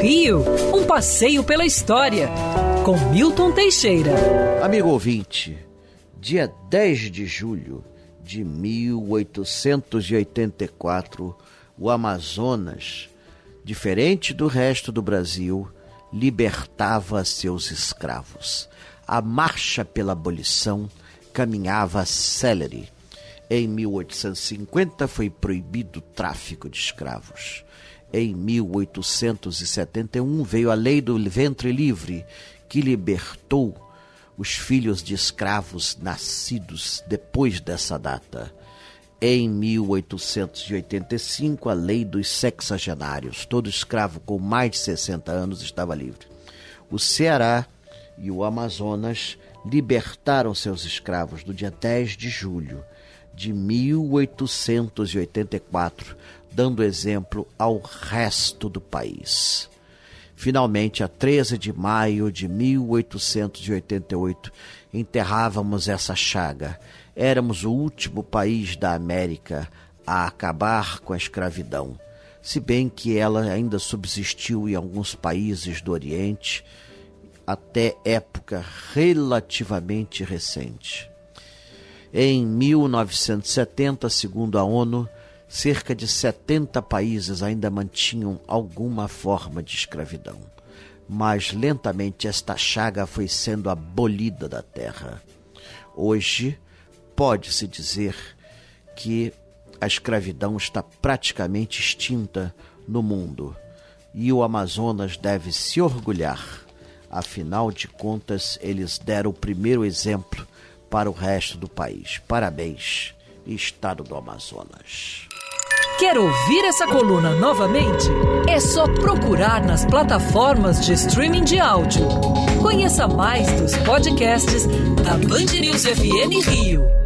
Rio, um passeio pela história, com Milton Teixeira. Amigo ouvinte, dia 10 de julho de 1884, o Amazonas, diferente do resto do Brasil, libertava seus escravos. A marcha pela abolição caminhava célere. Em 1850 foi proibido o tráfico de escravos. Em 1871 veio a lei do ventre livre, que libertou os filhos de escravos nascidos depois dessa data. Em 1885, a lei dos sexagenários. Todo escravo com mais de 60 anos estava livre. O Ceará e o Amazonas libertaram seus escravos no dia 10 de julho de 1884, dando exemplo ao resto do país. Finalmente, a 13 de maio de 1888, enterrávamos essa chaga. Éramos o último país da América a acabar com a escravidão, se bem que ela ainda subsistiu em alguns países do Oriente até época relativamente recente. Em 1970, segundo a ONU, cerca de 70 países ainda mantinham alguma forma de escravidão. Mas lentamente esta chaga foi sendo abolida da terra. Hoje, pode-se dizer que a escravidão está praticamente extinta no mundo e o Amazonas deve se orgulhar. Afinal de contas, eles deram o primeiro exemplo para o resto do país. Parabéns, Estado do Amazonas. Quer ouvir essa coluna novamente? É só procurar nas plataformas de streaming de áudio. Conheça mais dos podcasts da Band News FM Rio.